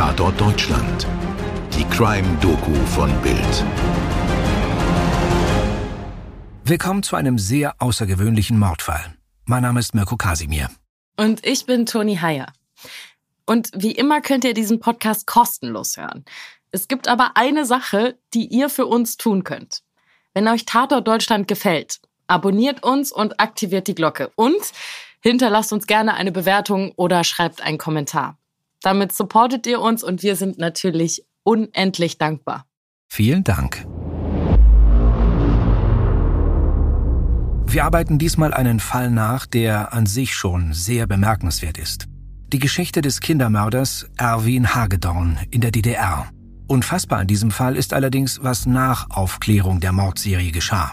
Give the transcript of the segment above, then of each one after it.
Tatort Deutschland. Die Crime-Doku von Bild. Willkommen zu einem sehr außergewöhnlichen Mordfall. Mein Name ist Mirko Kasimir. Und ich bin Toni Heyer. Und wie immer könnt ihr diesen Podcast kostenlos hören. Es gibt aber eine Sache, die ihr für uns tun könnt. Wenn euch Tatort Deutschland gefällt, abonniert uns und aktiviert die Glocke. Und hinterlasst uns gerne eine Bewertung oder schreibt einen Kommentar. Damit supportet ihr uns und wir sind natürlich unendlich dankbar. Vielen Dank. Wir arbeiten diesmal einen Fall nach, der an sich schon sehr bemerkenswert ist. Die Geschichte des Kindermörders Erwin Hagedorn in der DDR. Unfassbar an diesem Fall ist allerdings, was nach Aufklärung der Mordserie geschah.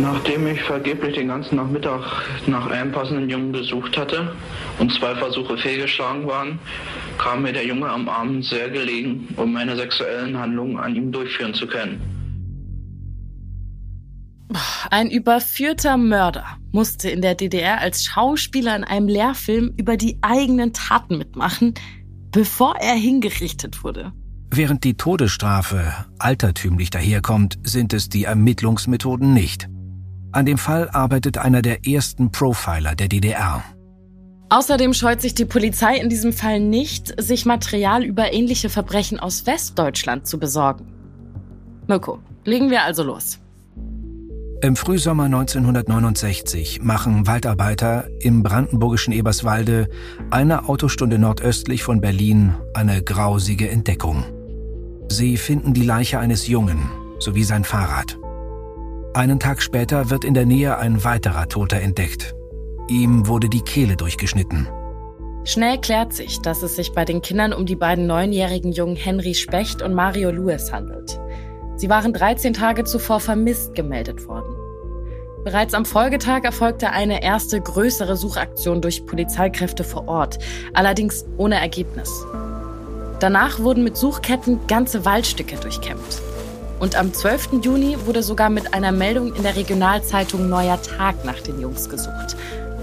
Nachdem ich vergeblich den ganzen Nachmittag nach einem passenden Jungen gesucht hatte und zwei Versuche fehlgeschlagen waren, kam mir der Junge am Abend sehr gelegen, um meine sexuellen Handlungen an ihm durchführen zu können. Ein überführter Mörder musste in der DDR als Schauspieler in einem Lehrfilm über die eigenen Taten mitmachen, bevor er hingerichtet wurde. Während die Todesstrafe altertümlich daherkommt, sind es die Ermittlungsmethoden nicht. An dem Fall arbeitet einer der ersten Profiler der DDR. Außerdem scheut sich die Polizei in diesem Fall nicht, sich Material über ähnliche Verbrechen aus Westdeutschland zu besorgen. Mirko, legen wir also los. Im Frühsommer 1969 machen Waldarbeiter im brandenburgischen Eberswalde, eine Autostunde nordöstlich von Berlin, eine grausige Entdeckung. Sie finden die Leiche eines Jungen sowie sein Fahrrad. Einen Tag später wird in der Nähe ein weiterer Toter entdeckt. Ihm wurde die Kehle durchgeschnitten. Schnell klärt sich, dass es sich bei den Kindern um die beiden neunjährigen Jungen Henry Specht und Mario Lewis handelt. Sie waren 13 Tage zuvor vermisst gemeldet worden. Bereits am Folgetag erfolgte eine erste größere Suchaktion durch Polizeikräfte vor Ort, allerdings ohne Ergebnis. Danach wurden mit Suchketten ganze Waldstücke durchkämmt. Und am 12. Juni wurde sogar mit einer Meldung in der Regionalzeitung Neuer Tag nach den Jungs gesucht.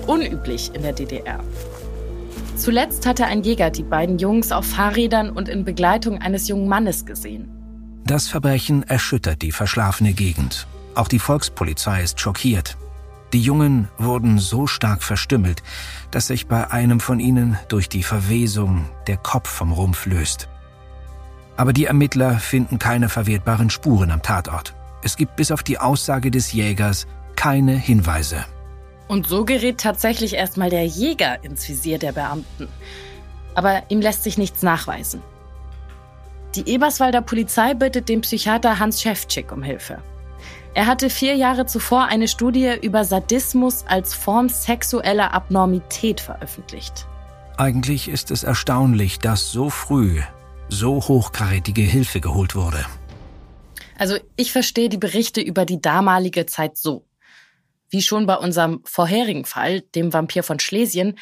Unüblich in der DDR. Zuletzt hatte ein Jäger die beiden Jungs auf Fahrrädern und in Begleitung eines jungen Mannes gesehen. Das Verbrechen erschüttert die verschlafene Gegend. Auch die Volkspolizei ist schockiert. Die Jungen wurden so stark verstümmelt, dass sich bei einem von ihnen durch die Verwesung der Kopf vom Rumpf löst. Aber die Ermittler finden keine verwertbaren Spuren am Tatort. Es gibt bis auf die Aussage des Jägers keine Hinweise. Und so gerät tatsächlich erstmal der Jäger ins Visier der Beamten. Aber ihm lässt sich nichts nachweisen. Die Eberswalder Polizei bittet den Psychiater Hans Schäfczyk um Hilfe. Er hatte vier Jahre zuvor eine Studie über Sadismus als Form sexueller Abnormität veröffentlicht. Eigentlich ist es erstaunlich, dass so früh so hochkarätige Hilfe geholt wurde. Also ich verstehe die Berichte über die damalige Zeit so. Wie schon bei unserem vorherigen Fall, dem Vampir von Schlesien,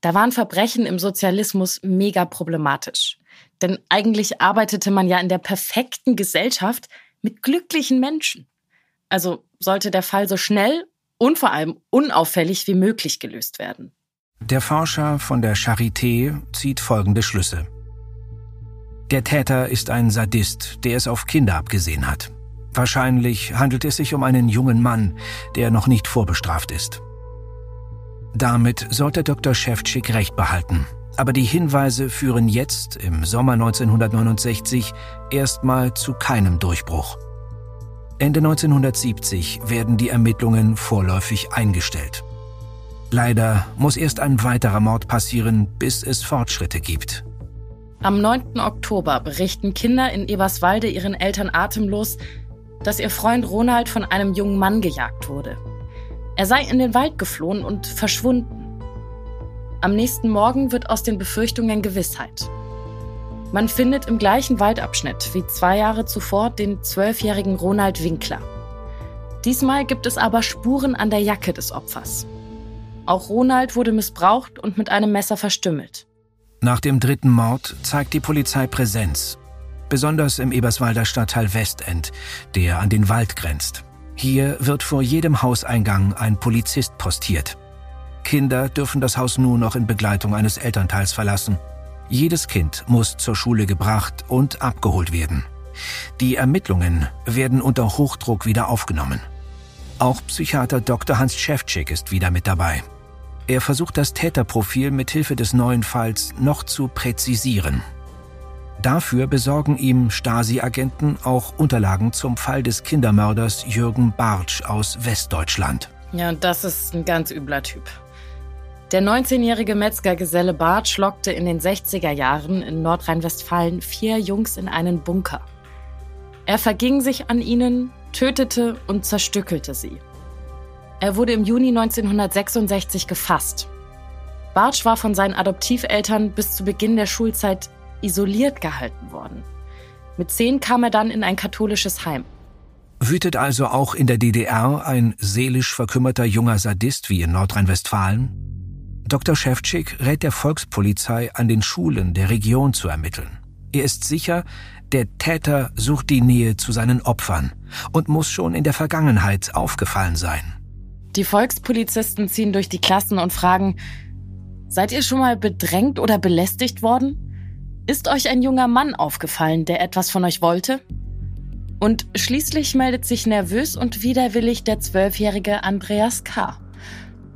da waren Verbrechen im Sozialismus mega problematisch. Denn eigentlich arbeitete man ja in der perfekten Gesellschaft mit glücklichen Menschen. Also sollte der Fall so schnell und vor allem unauffällig wie möglich gelöst werden. Der Forscher von der Charité zieht folgende Schlüsse. Der Täter ist ein Sadist, der es auf Kinder abgesehen hat. Wahrscheinlich handelt es sich um einen jungen Mann, der noch nicht vorbestraft ist. Damit sollte Dr. Schäftschick recht behalten. Aber die Hinweise führen jetzt, im Sommer 1969, erstmal zu keinem Durchbruch. Ende 1970 werden die Ermittlungen vorläufig eingestellt. Leider muss erst ein weiterer Mord passieren, bis es Fortschritte gibt. Am 9. Oktober berichten Kinder in Eberswalde ihren Eltern atemlos, dass ihr Freund Ronald von einem jungen Mann gejagt wurde. Er sei in den Wald geflohen und verschwunden. Am nächsten Morgen wird aus den Befürchtungen Gewissheit. Man findet im gleichen Waldabschnitt wie zwei Jahre zuvor den zwölfjährigen Ronald Winkler. Diesmal gibt es aber Spuren an der Jacke des Opfers. Auch Ronald wurde missbraucht und mit einem Messer verstümmelt. Nach dem dritten Mord zeigt die Polizei Präsenz, besonders im Eberswalder Stadtteil Westend, der an den Wald grenzt. Hier wird vor jedem Hauseingang ein Polizist postiert. Kinder dürfen das Haus nur noch in Begleitung eines Elternteils verlassen. Jedes Kind muss zur Schule gebracht und abgeholt werden. Die Ermittlungen werden unter Hochdruck wieder aufgenommen. Auch Psychiater Dr. Hans Schäfczyk ist wieder mit dabei. Er versucht das Täterprofil mit Hilfe des neuen Falls noch zu präzisieren. Dafür besorgen ihm Stasi-Agenten auch Unterlagen zum Fall des Kindermörders Jürgen Bartsch aus Westdeutschland. Ja, das ist ein ganz übler Typ. Der 19-jährige Metzgergeselle Bartsch lockte in den 60er Jahren in Nordrhein-Westfalen vier Jungs in einen Bunker. Er verging sich an ihnen, tötete und zerstückelte sie. Er wurde im Juni 1966 gefasst. Bartsch war von seinen Adoptiveltern bis zu Beginn der Schulzeit isoliert gehalten worden. Mit zehn kam er dann in ein katholisches Heim. Wütet also auch in der DDR ein seelisch verkümmerter junger Sadist wie in Nordrhein-Westfalen? Dr. Schäfczyk rät der Volkspolizei, an den Schulen der Region zu ermitteln. Er ist sicher, der Täter sucht die Nähe zu seinen Opfern und muss schon in der Vergangenheit aufgefallen sein. Die Volkspolizisten ziehen durch die Klassen und fragen, seid ihr schon mal bedrängt oder belästigt worden? Ist euch ein junger Mann aufgefallen, der etwas von euch wollte? Und schließlich meldet sich nervös und widerwillig der zwölfjährige Andreas K.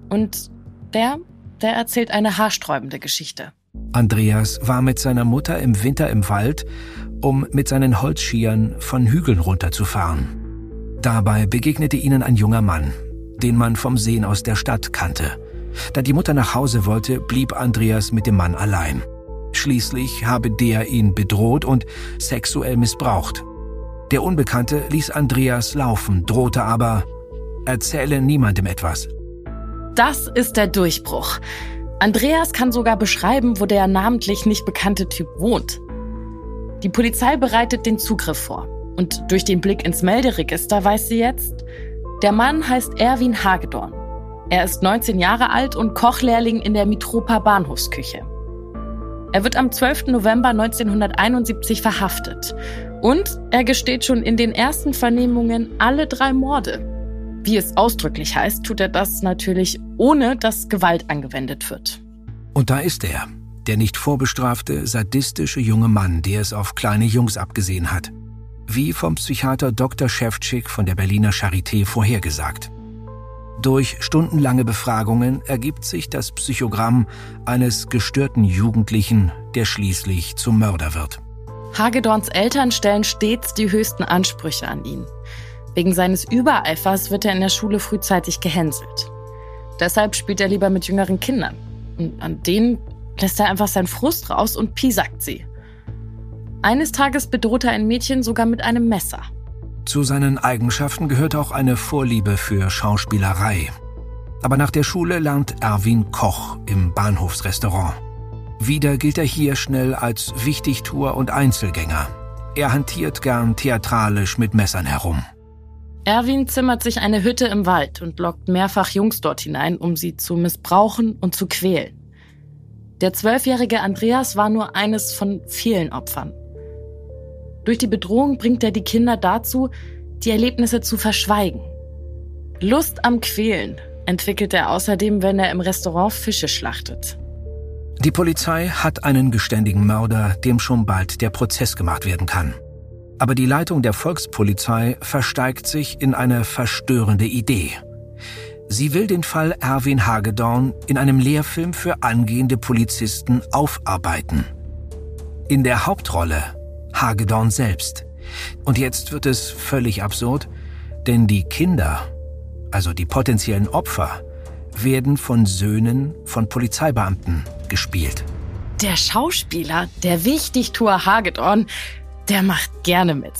Und der, der erzählt eine haarsträubende Geschichte. Andreas war mit seiner Mutter im Winter im Wald, um mit seinen Holzschieren von Hügeln runterzufahren. Dabei begegnete ihnen ein junger Mann, den man vom Sehen aus der Stadt kannte. Da die Mutter nach Hause wollte, blieb Andreas mit dem Mann allein. Schließlich habe der ihn bedroht und sexuell missbraucht. Der Unbekannte ließ Andreas laufen, drohte aber, erzähle niemandem etwas. Das ist der Durchbruch. Andreas kann sogar beschreiben, wo der namentlich nicht bekannte Typ wohnt. Die Polizei bereitet den Zugriff vor. Und durch den Blick ins Melderegister weiß sie jetzt, der Mann heißt Erwin Hagedorn. Er ist 19 Jahre alt und Kochlehrling in der Mitropa Bahnhofsküche. Er wird am 12. November 1971 verhaftet. Und er gesteht schon in den ersten Vernehmungen alle drei Morde. Wie es ausdrücklich heißt, tut er das natürlich ohne, dass Gewalt angewendet wird. Und da ist er, der nicht vorbestrafte, sadistische junge Mann, der es auf kleine Jungs abgesehen hat. Wie vom Psychiater Dr. Schäfczyk von der Berliner Charité vorhergesagt. Durch stundenlange Befragungen ergibt sich das Psychogramm eines gestörten Jugendlichen, der schließlich zum Mörder wird. Hagedorns Eltern stellen stets die höchsten Ansprüche an ihn. Wegen seines Übereifers wird er in der Schule frühzeitig gehänselt. Deshalb spielt er lieber mit jüngeren Kindern. Und an denen lässt er einfach seinen Frust raus und piesackt sie. Eines Tages bedroht er ein Mädchen sogar mit einem Messer. Zu seinen Eigenschaften gehört auch eine Vorliebe für Schauspielerei. Aber nach der Schule lernt Erwin Koch im Bahnhofsrestaurant. Wieder gilt er hier schnell als Wichtigtuer und Einzelgänger. Er hantiert gern theatralisch mit Messern herum. Erwin zimmert sich eine Hütte im Wald und lockt mehrfach Jungs dort hinein, um sie zu missbrauchen und zu quälen. Der zwölfjährige Andreas war nur eines von vielen Opfern. Durch die Bedrohung bringt er die Kinder dazu, die Erlebnisse zu verschweigen. Lust am Quälen entwickelt er außerdem, wenn er im Restaurant Fische schlachtet. Die Polizei hat einen geständigen Mörder, dem schon bald der Prozess gemacht werden kann. Aber die Leitung der Volkspolizei versteigt sich in eine verstörende Idee. Sie will den Fall Erwin Hagedorn in einem Lehrfilm für angehende Polizisten aufarbeiten. In der Hauptrolle Hagedorn selbst. Und jetzt wird es völlig absurd, denn die Kinder, also die potenziellen Opfer, werden von Söhnen von Polizeibeamten gespielt. Der Schauspieler, der Wichtigtour Hagedorn, der macht gerne mit.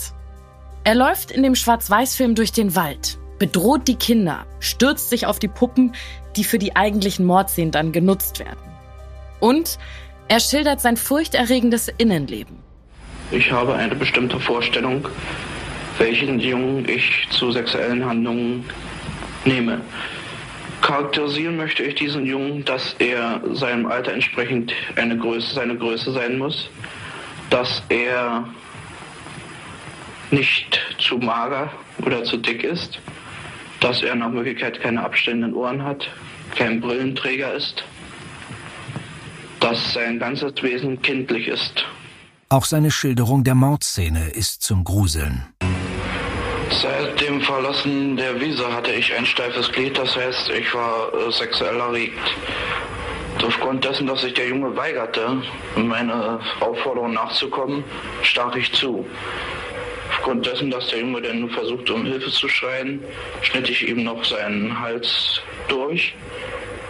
Er läuft in dem Schwarz-Weiß-Film durch den Wald, bedroht die Kinder, stürzt sich auf die Puppen, die für die eigentlichen Mordszenen dann genutzt werden. Und er schildert sein furchterregendes Innenleben. Ich habe eine bestimmte Vorstellung, welchen Jungen ich zu sexuellen Handlungen nehme. Charakterisieren möchte ich diesen Jungen, dass er seinem Alter entsprechend eine Größe, seine Größe sein muss, dass er nicht zu mager oder zu dick ist, dass er nach Möglichkeit keine abstehenden Ohren hat, kein Brillenträger ist, dass sein ganzes Wesen kindlich ist. Auch seine Schilderung der Mordszene ist zum Gruseln. Seit dem Verlassen der Wiese hatte ich ein steifes Glied, das heißt, ich war äh, sexuell erregt. Aufgrund dessen, dass sich der Junge weigerte, meine Aufforderung nachzukommen, stach ich zu. Aufgrund dessen, dass der Junge dann nur versuchte, um Hilfe zu schreien, schnitt ich ihm noch seinen Hals durch.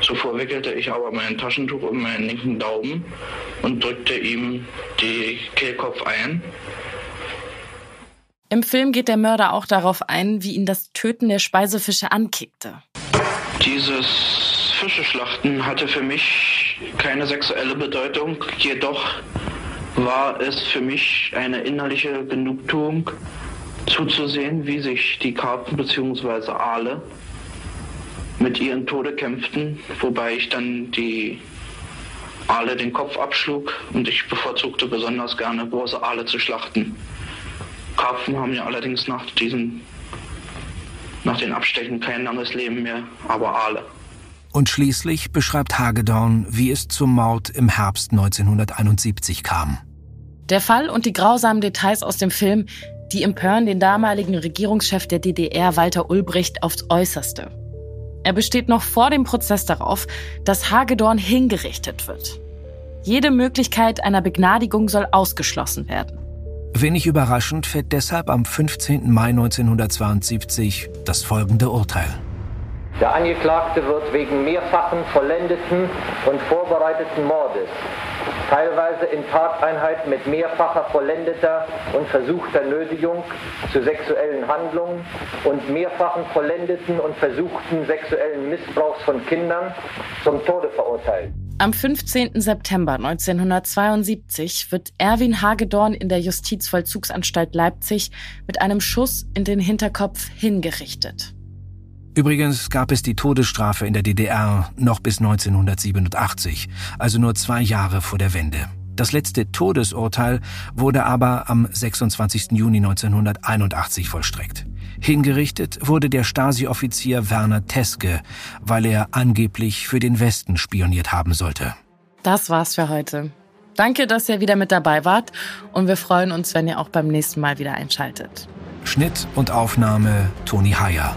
Zuvor wickelte ich aber mein Taschentuch um meinen linken Daumen und drückte ihm die Kehlkopf ein. Im Film geht der Mörder auch darauf ein, wie ihn das Töten der Speisefische ankickte. Dieses Fischeschlachten hatte für mich keine sexuelle Bedeutung, jedoch war es für mich eine innerliche Genugtuung zuzusehen, wie sich die Karpfen bzw. Aale mit ihren Tode kämpften, wobei ich dann die Aale den Kopf abschlug und ich bevorzugte besonders gerne große Aale zu schlachten. Karpfen haben ja allerdings nach diesen nach den Abstechen kein langes Leben mehr, aber Aale. Und schließlich beschreibt Hagedorn, wie es zum Mord im Herbst 1971 kam. Der Fall und die grausamen Details aus dem Film, die empören den damaligen Regierungschef der DDR Walter Ulbricht aufs äußerste. Er besteht noch vor dem Prozess darauf, dass Hagedorn hingerichtet wird. Jede Möglichkeit einer Begnadigung soll ausgeschlossen werden. Wenig überraschend fällt deshalb am 15. Mai 1972 das folgende Urteil. Der Angeklagte wird wegen mehrfachen vollendeten und vorbereiteten Mordes, teilweise in Tateinheit mit mehrfacher vollendeter und versuchter Nötigung zu sexuellen Handlungen und mehrfachen vollendeten und versuchten sexuellen Missbrauchs von Kindern zum Tode verurteilt. Am 15. September 1972 wird Erwin Hagedorn in der Justizvollzugsanstalt Leipzig mit einem Schuss in den Hinterkopf hingerichtet. Übrigens gab es die Todesstrafe in der DDR noch bis 1987, also nur zwei Jahre vor der Wende. Das letzte Todesurteil wurde aber am 26. Juni 1981 vollstreckt. Hingerichtet wurde der Stasi-Offizier Werner Teske, weil er angeblich für den Westen spioniert haben sollte. Das war's für heute. Danke, dass ihr wieder mit dabei wart und wir freuen uns, wenn ihr auch beim nächsten Mal wieder einschaltet. Schnitt und Aufnahme Toni Heyer.